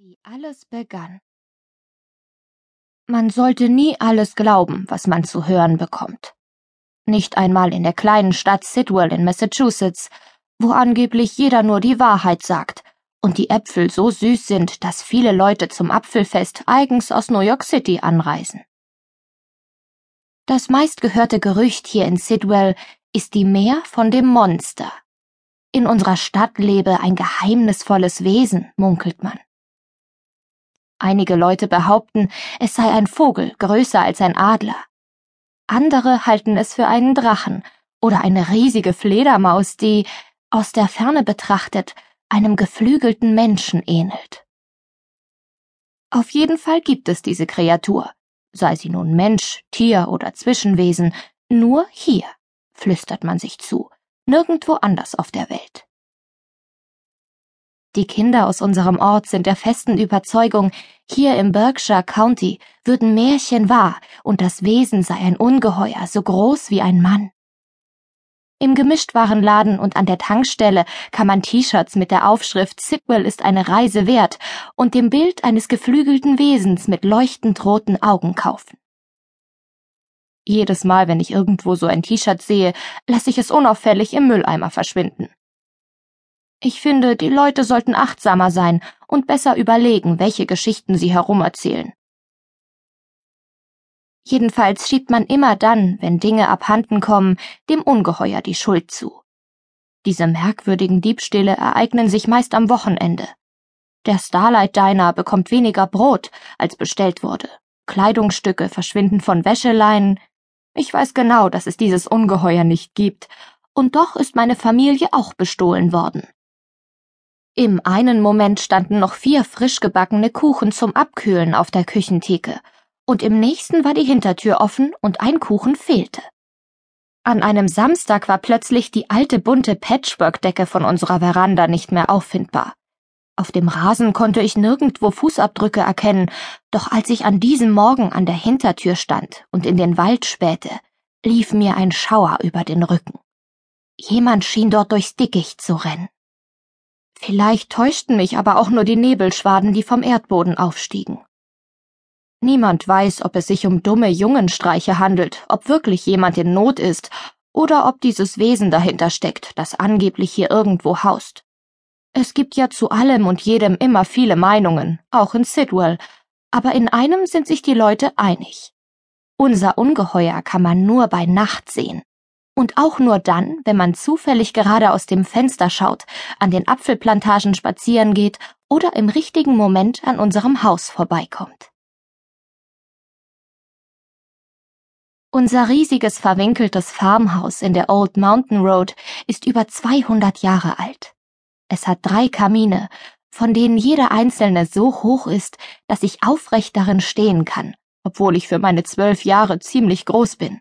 Wie alles begann. Man sollte nie alles glauben, was man zu hören bekommt. Nicht einmal in der kleinen Stadt Sidwell in Massachusetts, wo angeblich jeder nur die Wahrheit sagt und die Äpfel so süß sind, dass viele Leute zum Apfelfest eigens aus New York City anreisen. Das meistgehörte Gerücht hier in Sidwell ist die Mehr von dem Monster. In unserer Stadt lebe ein geheimnisvolles Wesen, munkelt man. Einige Leute behaupten, es sei ein Vogel größer als ein Adler. Andere halten es für einen Drachen oder eine riesige Fledermaus, die, aus der Ferne betrachtet, einem geflügelten Menschen ähnelt. Auf jeden Fall gibt es diese Kreatur, sei sie nun Mensch, Tier oder Zwischenwesen, nur hier, flüstert man sich zu, nirgendwo anders auf der Welt. Die Kinder aus unserem Ort sind der festen Überzeugung, hier im Berkshire County würden Märchen wahr und das Wesen sei ein Ungeheuer so groß wie ein Mann. Im Gemischtwarenladen und an der Tankstelle kann man T-Shirts mit der Aufschrift Sidwell ist eine Reise wert und dem Bild eines geflügelten Wesens mit leuchtend roten Augen kaufen. Jedes Mal, wenn ich irgendwo so ein T-Shirt sehe, lasse ich es unauffällig im Mülleimer verschwinden. Ich finde, die Leute sollten achtsamer sein und besser überlegen, welche Geschichten sie herumerzählen. Jedenfalls schiebt man immer dann, wenn Dinge abhanden kommen, dem Ungeheuer die Schuld zu. Diese merkwürdigen Diebstähle ereignen sich meist am Wochenende. Der Starlight Diner bekommt weniger Brot, als bestellt wurde. Kleidungsstücke verschwinden von Wäscheleinen. Ich weiß genau, dass es dieses Ungeheuer nicht gibt, und doch ist meine Familie auch bestohlen worden. Im einen Moment standen noch vier frisch gebackene Kuchen zum Abkühlen auf der Küchentheke, und im nächsten war die Hintertür offen und ein Kuchen fehlte. An einem Samstag war plötzlich die alte bunte Patchwork-Decke von unserer Veranda nicht mehr auffindbar. Auf dem Rasen konnte ich nirgendwo Fußabdrücke erkennen, doch als ich an diesem Morgen an der Hintertür stand und in den Wald spähte, lief mir ein Schauer über den Rücken. Jemand schien dort durchs Dickicht zu rennen. Vielleicht täuschten mich aber auch nur die Nebelschwaden, die vom Erdboden aufstiegen. Niemand weiß, ob es sich um dumme Jungenstreiche handelt, ob wirklich jemand in Not ist oder ob dieses Wesen dahinter steckt, das angeblich hier irgendwo haust. Es gibt ja zu allem und jedem immer viele Meinungen, auch in Sidwell, aber in einem sind sich die Leute einig. Unser Ungeheuer kann man nur bei Nacht sehen und auch nur dann, wenn man zufällig gerade aus dem Fenster schaut, an den Apfelplantagen spazieren geht oder im richtigen Moment an unserem Haus vorbeikommt. Unser riesiges verwinkeltes Farmhaus in der Old Mountain Road ist über 200 Jahre alt. Es hat drei Kamine, von denen jeder einzelne so hoch ist, dass ich aufrecht darin stehen kann, obwohl ich für meine zwölf Jahre ziemlich groß bin.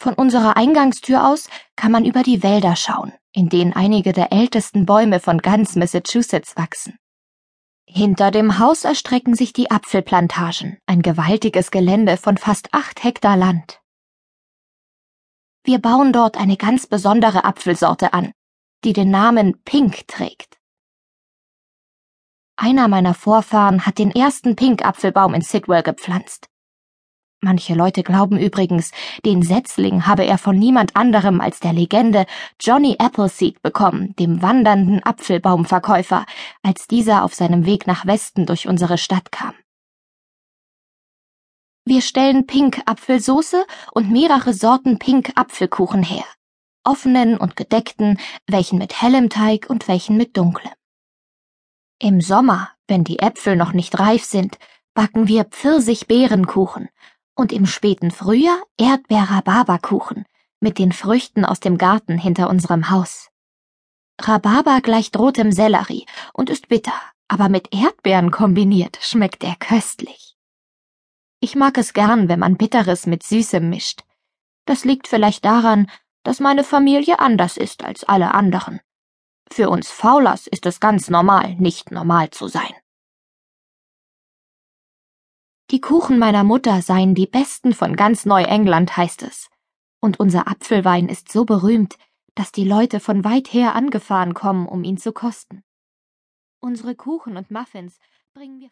Von unserer Eingangstür aus kann man über die Wälder schauen, in denen einige der ältesten Bäume von ganz Massachusetts wachsen. Hinter dem Haus erstrecken sich die Apfelplantagen, ein gewaltiges Gelände von fast acht Hektar Land. Wir bauen dort eine ganz besondere Apfelsorte an, die den Namen Pink trägt. Einer meiner Vorfahren hat den ersten Pink-Apfelbaum in Sidwell gepflanzt. Manche Leute glauben übrigens, den Setzling habe er von niemand anderem als der Legende Johnny Appleseed bekommen, dem wandernden Apfelbaumverkäufer, als dieser auf seinem Weg nach Westen durch unsere Stadt kam. Wir stellen Pink-Apfelsoße und mehrere Sorten Pink-Apfelkuchen her. Offenen und gedeckten, welchen mit hellem Teig und welchen mit dunklem. Im Sommer, wenn die Äpfel noch nicht reif sind, backen wir Pfirsich-Beerenkuchen und im späten Frühjahr Erdbeer-Rhabarberkuchen mit den Früchten aus dem Garten hinter unserem Haus. Rhabarber gleicht rotem Sellerie und ist bitter, aber mit Erdbeeren kombiniert schmeckt er köstlich. Ich mag es gern, wenn man Bitteres mit Süßem mischt. Das liegt vielleicht daran, dass meine Familie anders ist als alle anderen. Für uns Faulers ist es ganz normal, nicht normal zu sein. Die Kuchen meiner Mutter seien die besten von ganz Neuengland, heißt es. Und unser Apfelwein ist so berühmt, dass die Leute von weit her angefahren kommen, um ihn zu kosten. Unsere Kuchen und Muffins bringen wir